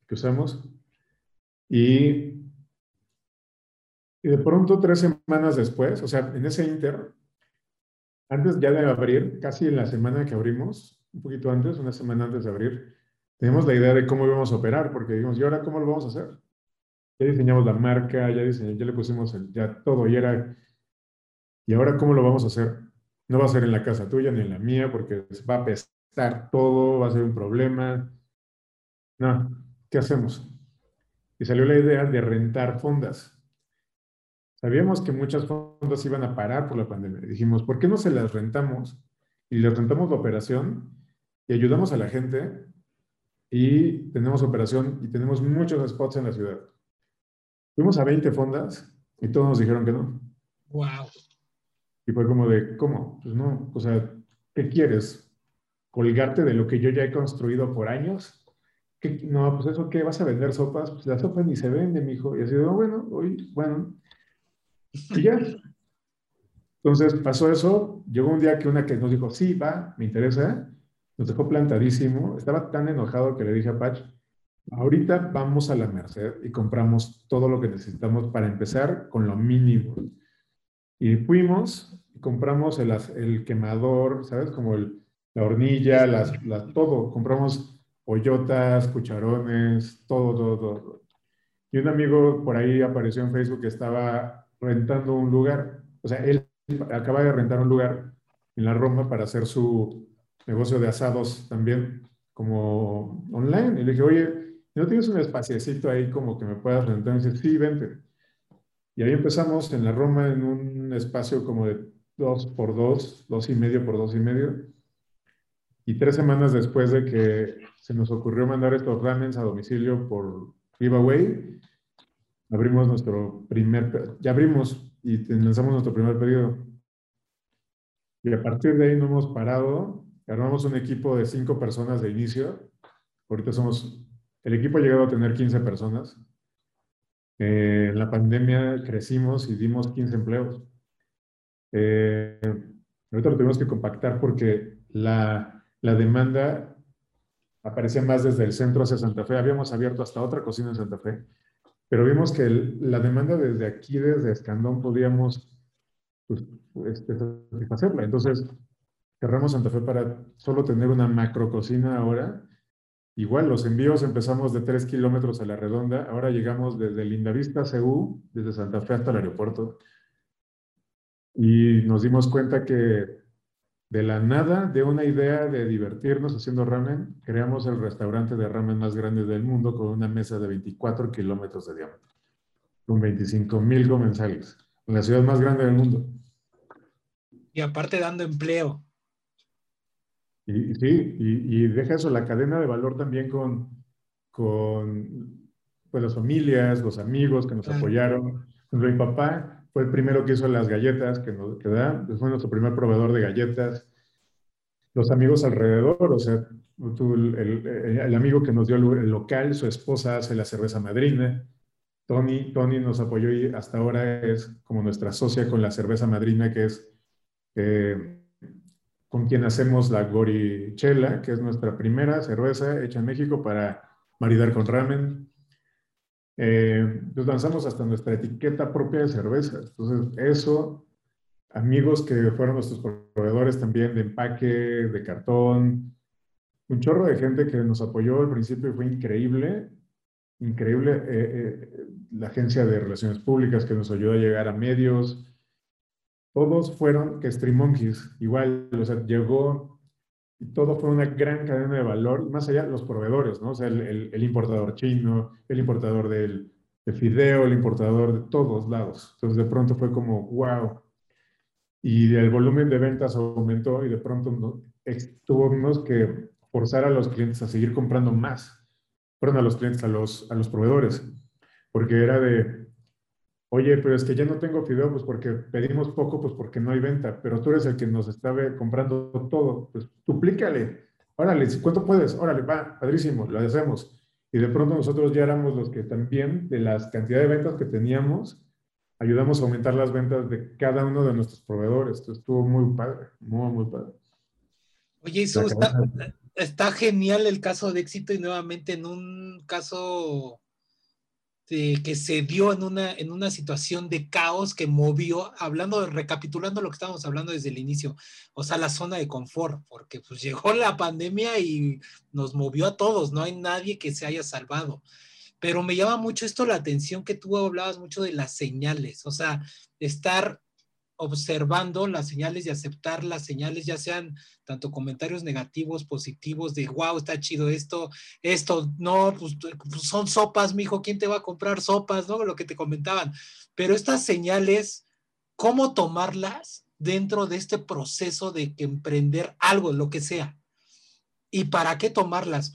que usamos. Y y de pronto, tres semanas después, o sea, en ese inter, antes ya de abrir, casi en la semana que abrimos, un poquito antes, una semana antes de abrir, tenemos la idea de cómo íbamos a operar, porque dijimos, ¿y ahora cómo lo vamos a hacer? Ya diseñamos la marca, ya, diseñamos, ya le pusimos el, ya todo, y era, ¿y ahora cómo lo vamos a hacer? No va a ser en la casa tuya ni en la mía, porque va a pestar todo, va a ser un problema. No, ¿qué hacemos? Y salió la idea de rentar fondas. Sabíamos que muchas fondas iban a parar por la pandemia. Dijimos, ¿por qué no se las rentamos? Y les rentamos la operación y ayudamos a la gente y tenemos operación y tenemos muchos spots en la ciudad. Fuimos a 20 fondas y todos nos dijeron que no. Wow. Y fue como de, ¿cómo? Pues no, o sea, ¿qué quieres? ¿Colgarte de lo que yo ya he construido por años? ¿Qué? No, pues eso, ¿qué? ¿Vas a vender sopas? Pues la sopa ni se vende, mijo. Y así, oh, bueno, hoy, bueno, y ya. Entonces pasó eso, llegó un día que una que nos dijo, sí, va, me interesa, nos dejó plantadísimo, estaba tan enojado que le dije a Patch, ahorita vamos a la Merced y compramos todo lo que necesitamos para empezar con lo mínimo. Y fuimos, compramos el, el, quemador, ¿sabes? Como el, la hornilla, las, todo, compramos hoyotas, cucharones, todo, todo, todo. Y un amigo por ahí apareció en Facebook que estaba rentando un lugar. O sea, él acaba de rentar un lugar en la Roma para hacer su negocio de asados también como online. Y le dije, oye, ¿no tienes un espaciecito ahí como que me puedas rentar? Y dice, sí, vente. Y ahí empezamos en la Roma en un espacio como de dos por dos, dos y medio por dos y medio. Y tres semanas después de que se nos ocurrió mandar estos ramens a domicilio por giveaway, abrimos nuestro primer, ya abrimos y lanzamos nuestro primer pedido. Y a partir de ahí no hemos parado. Armamos un equipo de cinco personas de inicio. Ahorita somos, el equipo ha llegado a tener 15 personas. Eh, en la pandemia crecimos y dimos 15 empleos. Eh, ahorita lo tenemos que compactar porque la, la demanda aparecía más desde el centro hacia Santa Fe. Habíamos abierto hasta otra cocina en Santa Fe pero vimos que la demanda desde aquí, desde Escandón, podíamos pues, este, satisfacerla. Entonces, cerramos Santa Fe para solo tener una macro cocina ahora. Igual, los envíos empezamos de 3 kilómetros a la redonda, ahora llegamos desde Lindavista, CU, desde Santa Fe hasta el aeropuerto. Y nos dimos cuenta que de la nada, de una idea de divertirnos haciendo ramen, creamos el restaurante de ramen más grande del mundo con una mesa de 24 kilómetros de diámetro, con 25 mil comensales, en la ciudad más grande del mundo. Y aparte dando empleo. Y, sí, y, deja eso, la cadena de valor también con, con pues, las familias, los amigos que nos apoyaron. Mi papá fue el primero que hizo las galletas que nos que da, fue nuestro primer proveedor de galletas. Los amigos alrededor, o sea, el, el, amigo que nos dio el, local, su esposa hace la cerveza madrina. Tony, Tony nos apoyó y hasta ahora es como nuestra socia con la cerveza madrina, que es eh, con quien hacemos la Gorichela, que es nuestra primera cerveza hecha en México para maridar con ramen. Eh, pues lanzamos hasta nuestra etiqueta propia de cerveza. Entonces, eso, amigos que fueron nuestros proveedores también de empaque, de cartón, un chorro de gente que nos apoyó al principio fue increíble, increíble eh, eh, la agencia de relaciones públicas que nos ayudó a llegar a medios. Todos fueron que Stream Monkeys, igual, o sea, llegó y todo fue una gran cadena de valor, más allá los proveedores, ¿no? O sea, el, importador chino, el importador del, de fideo, el importador de todos lados. Entonces, de pronto fue como, wow. Y el volumen de ventas aumentó y de pronto no, tuvimos que forzar a los clientes a seguir comprando más. Fueron a los clientes, a los, a los proveedores, porque era de, Oye, pero es que ya no tengo fideo, pues porque pedimos poco, pues porque no hay venta, pero tú eres el que nos está comprando todo, pues duplícale. Órale, ¿cuánto puedes? Órale, va, padrísimo, lo hacemos. Y de pronto nosotros ya éramos los que también, de las cantidades de ventas que teníamos, ayudamos a aumentar las ventas de cada uno de nuestros proveedores. Entonces estuvo muy padre, muy, muy padre. Oye, eso está, está genial el caso de éxito y nuevamente en un caso este, que se dio en una, en una situación de caos que movió, hablando, recapitulando lo que estábamos hablando desde el inicio, o sea, la zona de confort, porque pues llegó la pandemia y nos movió a todos, no hay nadie que se haya salvado. Pero me llama mucho esto la atención que tú hablabas mucho de las señales, o sea, estar observando las señales y aceptar las señales, ya sean tanto comentarios negativos, positivos, de wow, está chido esto, esto, no, pues, pues, son sopas, mijo, ¿quién te va a comprar sopas? ¿No? Lo que te comentaban. Pero estas señales, ¿cómo tomarlas dentro de este proceso de que emprender algo, lo que sea? ¿Y para qué tomarlas,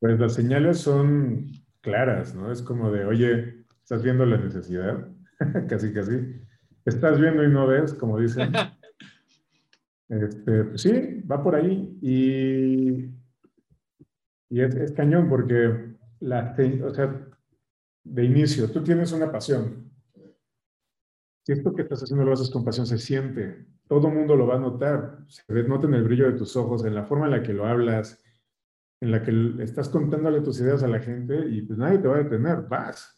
Pues las señales son claras, ¿no? Es como de, oye, estás viendo la necesidad, casi, casi. Estás viendo y no ves, como dicen. Este, pues sí, va por ahí. Y, y es, cañón porque, la, o sea, de inicio, tú tienes una pasión. Si esto que estás haciendo lo haces con pasión, se siente. Todo el mundo lo va a notar. Se nota en el brillo de tus ojos, en la forma en la que lo hablas, en la que estás contándole tus ideas a la gente y pues nadie te va a detener. Vas.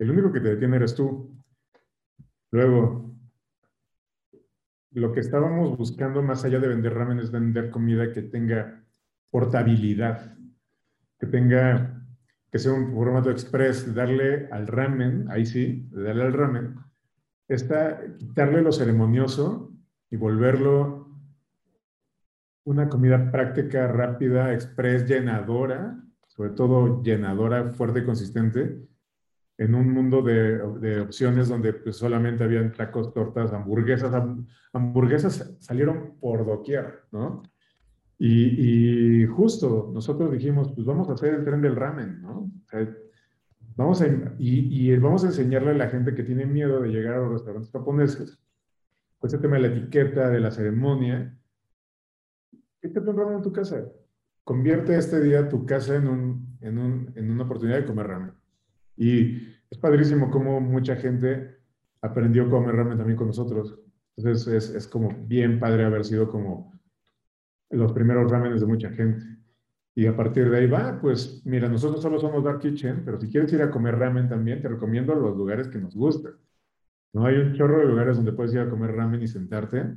El único que te detiene eres tú. Luego, lo que estábamos buscando más allá de vender ramen es vender comida que tenga portabilidad, que tenga, que sea un formato express, darle al ramen, ahí sí, darle al ramen, está quitarle lo ceremonioso y volverlo una comida práctica, rápida, express, llenadora, sobre todo llenadora, fuerte y consistente, en un mundo de, de opciones donde pues, solamente habían tacos, tortas, hamburguesas. hamburguesas salieron por doquier, ¿no? Y, y, justo nosotros dijimos, pues vamos a hacer el tren del ramen, ¿no? O sea, vamos a, y, y, vamos a enseñarle a la gente que tiene miedo de llegar a los restaurantes japoneses, pues el tema de la etiqueta, de la ceremonia, échate un ramen en tu casa. Convierte este día tu casa en, un, en, un, en una oportunidad de comer ramen. Y es padrísimo cómo mucha gente aprendió comer ramen también con nosotros. Entonces es, es como bien padre haber sido como los primeros ramenes de mucha gente. Y a partir de ahí va, pues mira, nosotros solo somos Dark Kitchen, pero si quieres ir a comer ramen también, te recomiendo los lugares que nos gustan. No hay un chorro de lugares donde puedes ir a comer ramen y sentarte.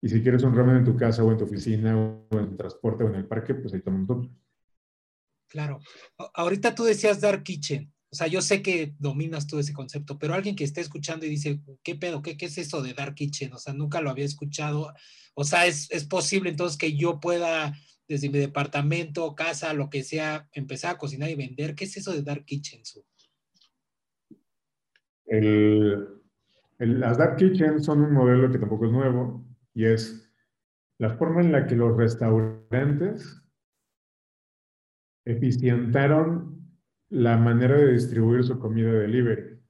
Y si quieres un ramen en tu casa o en tu oficina o en el transporte o en el parque, pues ahí estamos nosotros. Claro. Ahorita tú decías Dark Kitchen. O sea, yo sé que dominas todo ese concepto, pero alguien que esté escuchando y dice, ¿qué pedo? ¿Qué, qué es eso de Dark Kitchen? O sea, nunca lo había escuchado. O sea, es, es posible entonces que yo pueda, desde mi departamento, casa, lo que sea, empezar a cocinar y vender. ¿Qué es eso de Dark Kitchen? El, las Dark Kitchen son un modelo que tampoco es nuevo y es la forma en la que los restaurantes eficientaron la manera de distribuir su comida de delivery.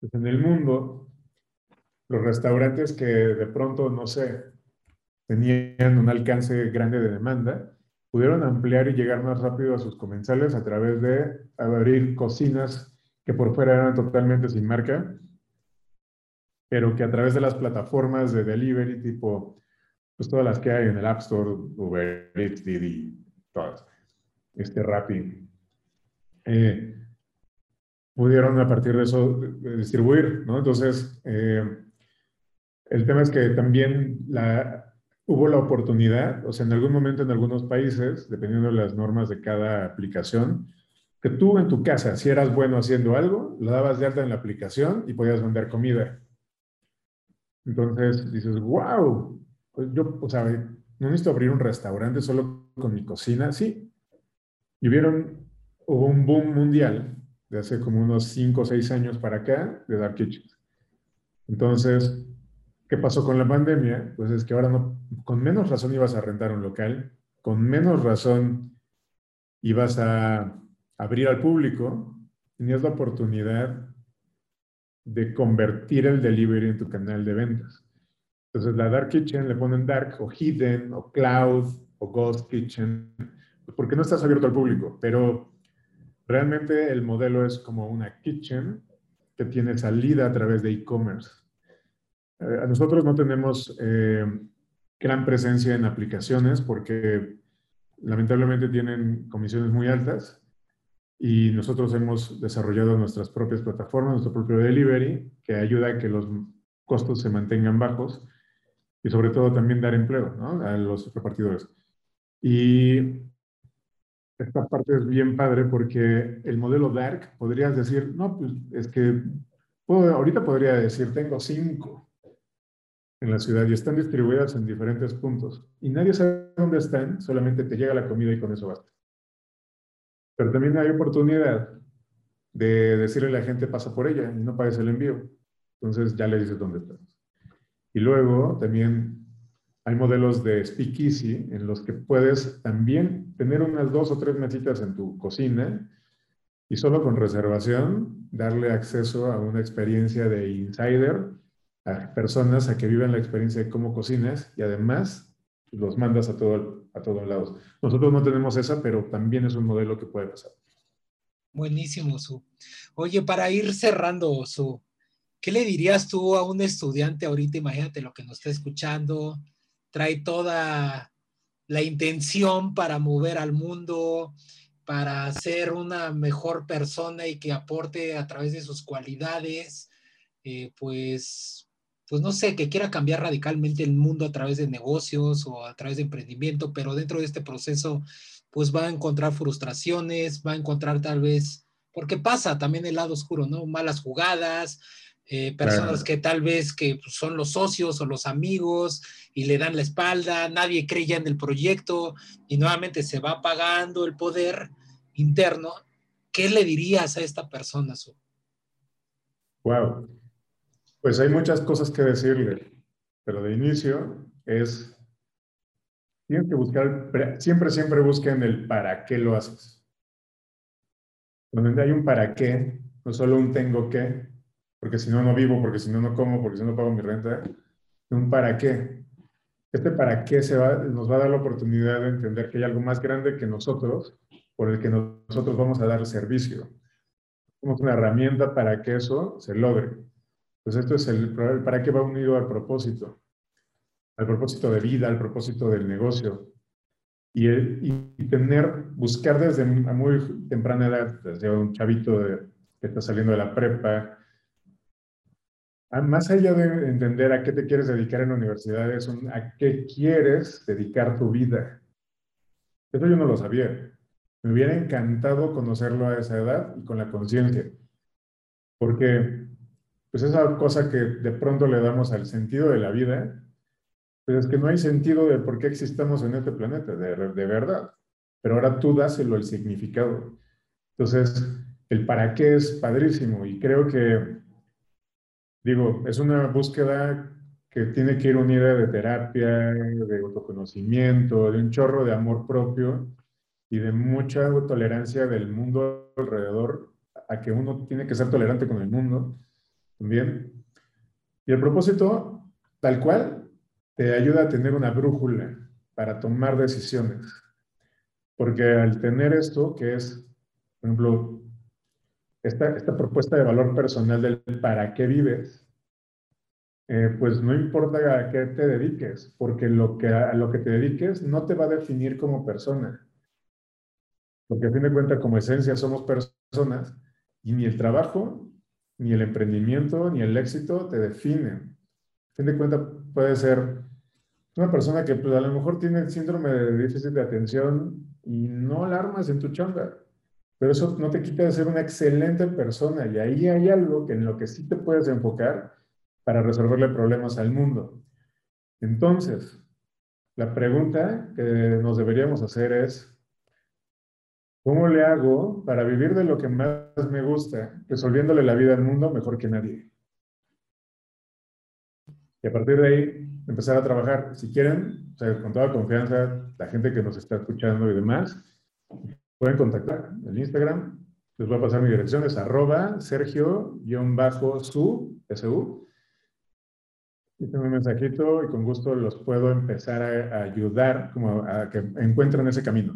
Pues en el mundo, los restaurantes que de pronto, no sé, tenían un alcance grande de demanda, pudieron ampliar y llegar más rápido a sus comensales a través de abrir cocinas que por fuera eran totalmente sin marca, pero que a través de las plataformas de delivery tipo, pues todas las que hay en el App Store, Uber Eats, Didi, todas, este Rappi, eh, pudieron a partir de eso distribuir, ¿no? Entonces, eh, el tema es que también la, hubo la oportunidad, o sea, en algún momento en algunos países, dependiendo de las normas de cada aplicación, que tú en tu casa, si eras bueno haciendo algo, lo dabas de alta en la aplicación y podías vender comida. Entonces dices, wow, pues yo, o sea, no necesito abrir un restaurante solo con mi cocina. Sí. Y vieron, hubo un boom mundial de hace como unos 5 o 6 años para acá de Dark Kitchens. Entonces, ¿qué pasó con la pandemia? Pues es que ahora no, con menos razón ibas a rentar un local, con menos razón ibas a abrir al público, tenías la oportunidad de convertir el delivery en tu canal de ventas. Entonces, la Dark Kitchen le ponen Dark o Hidden o Cloud o Ghost Kitchen, porque no estás abierto al público, pero realmente el modelo es como una kitchen que tiene salida a través de e-commerce. Eh, nosotros no tenemos eh, gran presencia en aplicaciones porque lamentablemente tienen comisiones muy altas y nosotros hemos desarrollado nuestras propias plataformas, nuestro propio delivery, que ayuda a que los costos se mantengan bajos y sobre todo también dar empleo a los repartidores. Y esta parte es bien padre porque el modelo Dark, podrías decir, no, pues es que puedo, ahorita podría decir, tengo cinco en la ciudad y están distribuidas en diferentes puntos y nadie sabe dónde están, solamente te llega la comida y con eso basta. Pero también hay oportunidad de decirle a la gente pasa por ella y no pagues el envío. Entonces ya le dices dónde estás. Y luego también hay modelos de speakeasy en los que puedes también tener unas dos o tres mesitas en tu cocina y solo con reservación darle acceso a una experiencia de insider a personas a que vivan la experiencia de cómo cocinas y además los mandas a, todo, a todos lados. Nosotros no tenemos esa, pero también es un modelo que puede pasar. Buenísimo, Su. Oye, para ir cerrando, Su, ¿qué le dirías tú a un estudiante ahorita? Imagínate lo que nos está escuchando, trae toda la intención para mover al mundo, para ser una mejor persona y que aporte a través de sus cualidades, eh, pues pues no sé, que quiera cambiar radicalmente el mundo a través de negocios o a través de emprendimiento, pero dentro de este proceso, pues va a encontrar frustraciones, va a encontrar tal vez, porque pasa también el lado oscuro, ¿no? Malas jugadas, eh, personas que tal vez que son los socios o los amigos y le dan la espalda, nadie cree ya en el proyecto y nuevamente se va apagando el poder interno. ¿Qué le dirías a esta persona? Wow, pues hay muchas cosas que decirle, pero de inicio es, tienes que buscar, siempre, siempre busquen el para qué lo haces. Donde hay un para qué, no solo un tengo que, porque si no, no vivo, porque si no, no como, porque si no, no pago mi renta, un para qué. Este para qué se va, nos va a dar la oportunidad de entender que hay algo más grande que nosotros, por el que nosotros vamos a dar servicio. Somos una herramienta para que eso se logre. Pues esto es el, para qué va unido al propósito, al propósito de vida, al propósito del negocio. Y, y tener, buscar desde a muy temprana edad, desde un chavito que está saliendo de la prepa, más allá de entender a qué te quieres dedicar en la universidad, es a qué quieres dedicar tu vida. Eso yo no lo sabía. Me hubiera encantado conocerlo a esa edad y con la conciencia. Porque pues esa cosa que de pronto le damos al sentido de la vida, pues es que no hay sentido de por qué existamos en este planeta, de, de verdad. Pero ahora tú dáselo el significado. Entonces, el para qué es padrísimo y creo que, digo, es una búsqueda que tiene que ir unida de terapia, de autoconocimiento, de un chorro de amor propio y de mucha tolerancia del mundo alrededor, a que uno tiene que ser tolerante con el mundo también. Y el propósito, tal cual, te ayuda a tener una brújula para tomar decisiones. Porque al tener esto, que es, por ejemplo, esta, esta propuesta de valor personal del para qué vives, eh, pues no importa a qué te dediques, porque lo que, a lo que te dediques no te va a definir como persona. porque a fin de cuentas como esencia somos personas y ni el trabajo, ni el emprendimiento, ni el éxito te definen. A fin de cuentas puede ser una persona que pues, a lo mejor tiene el síndrome de déficit de atención y no alarmas en tu chamba, pero eso no te quita de ser una excelente persona y ahí hay algo que en lo que sí te puedes enfocar para resolverle problemas al mundo. Entonces, la pregunta que nos deberíamos hacer es, ¿Cómo le hago para vivir de lo que más me gusta, resolviéndole la vida al mundo mejor que nadie? Y a partir de ahí, empezar a trabajar. Si quieren, con toda confianza, la gente que nos está escuchando y demás, pueden contactar en Instagram. Les voy a pasar mi dirección, es arroba sergio-su, su. Tengo un mensajito y con gusto los puedo empezar a, a ayudar como a que encuentren ese camino.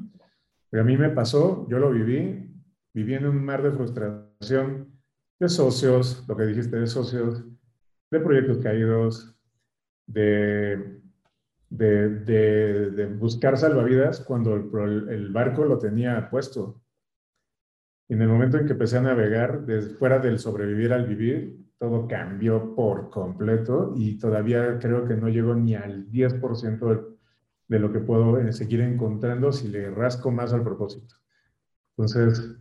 Pero a mí me pasó, yo lo viví, viví en un mar de frustración de socios, lo que dijiste de socios, de proyectos caídos, de, de, de, buscar salvavidas cuando el, barco lo tenía puesto. En el momento en que empecé a navegar, fuera del sobrevivir al vivir, todo cambió por completo y todavía creo que no llego ni al 10% del de lo que puedo eh, seguir encontrando si le rasco más al propósito. Entonces,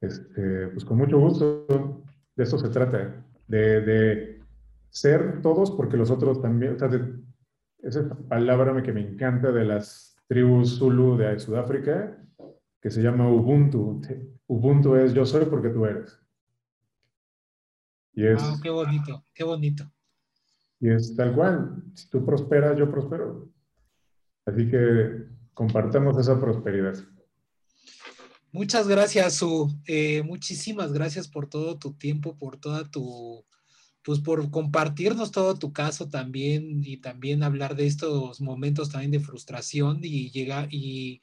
este, pues con mucho gusto, de eso se trata, de, de ser todos porque los otros también, o esa palabra que me encanta de las tribus Zulu de Sudáfrica, que se llama Ubuntu. Ubuntu es yo soy porque tú eres. Y es, ah, qué bonito, qué bonito. Y es tal cual, si tú prosperas, yo prospero. Así que compartamos esa prosperidad. Muchas gracias, Su. Eh, muchísimas gracias por todo tu tiempo, por toda tu, pues por compartirnos todo tu caso también y también hablar de estos momentos también de frustración y llegar y,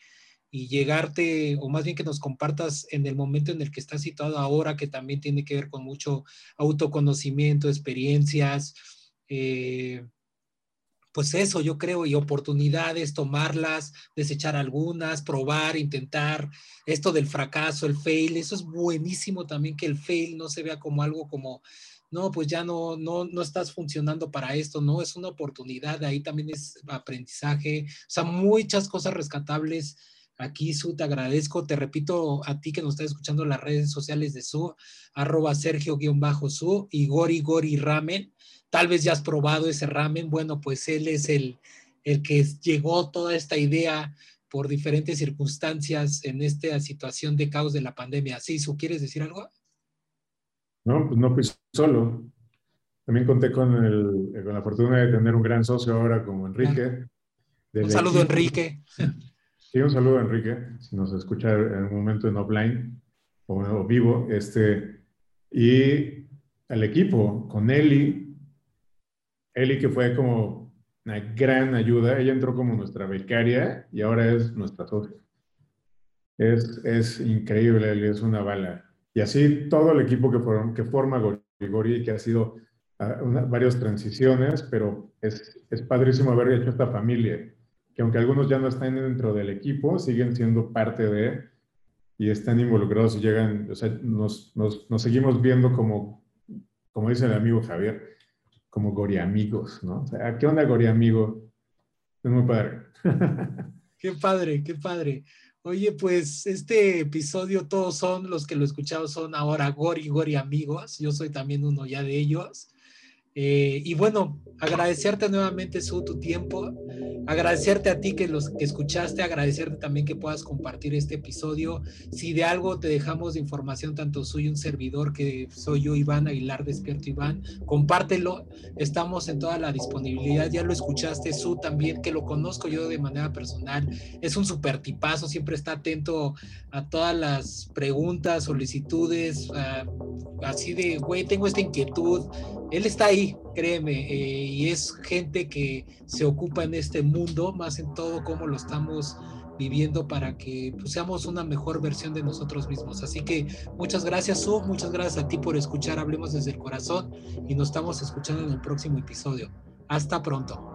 llegarte, o más bien que nos compartas en el momento en el que estás situado ahora, que también tiene que ver con mucho autoconocimiento, experiencias, eh, pues eso yo creo, y oportunidades, tomarlas, desechar algunas, probar, intentar, esto del fracaso, el fail, eso es buenísimo también que el fail no se vea como algo como, no, pues ya no, no, no estás funcionando para esto, no, es una oportunidad, ahí también es aprendizaje, o sea, muchas cosas rescatables. Aquí, Su, te agradezco. Te repito a ti que nos estás escuchando en las redes sociales de Su, arroba Sergio-Su y Gori Gori Ramen tal vez ya has probado ese ramen, bueno, pues él es el, el que llegó toda esta idea por diferentes circunstancias en esta situación de caos de la pandemia. ¿Sí, Su, quieres decir algo? No, pues no fui solo. También conté con, el, con la fortuna de tener un gran socio ahora como Enrique. Un saludo, Enrique. Sí, un saludo, Enrique, si nos escucha en un momento en offline o, o vivo. Este, y al equipo, con Eli, Eli, que fue como una gran ayuda, ella entró como nuestra becaria y ahora es nuestra socia. Es, es increíble, Eli, es una bala. Y así todo el equipo que, que forma Gorigori, que ha sido uh, varias transiciones, pero es, es padrísimo haber hecho esta familia, que aunque algunos ya no están dentro del equipo, siguen siendo parte de y están involucrados y llegan, o sea, nos, nos, nos seguimos viendo como, como dice el amigo Javier, como Gori amigos, ¿no? O sea, ¿qué onda Gori amigo? Es muy padre. qué padre, qué padre. Oye, pues este episodio todos son los que lo escuchamos son ahora Gori Gori amigos. Yo soy también uno ya de ellos. Eh, y bueno, agradecerte nuevamente su tu tiempo, agradecerte a ti que los que escuchaste, agradecerte también que puedas compartir este episodio. Si de algo te dejamos de información, tanto soy un servidor que soy yo, Iván Aguilar, despierto Iván, compártelo. Estamos en toda la disponibilidad. Ya lo escuchaste, su también, que lo conozco yo de manera personal. Es un super tipazo, siempre está atento a todas las preguntas, solicitudes, así de, güey, tengo esta inquietud. Él está ahí, créeme, eh, y es gente que se ocupa en este mundo, más en todo cómo lo estamos viviendo para que pues, seamos una mejor versión de nosotros mismos. Así que muchas gracias, Su, muchas gracias a ti por escuchar Hablemos desde el Corazón y nos estamos escuchando en el próximo episodio. Hasta pronto.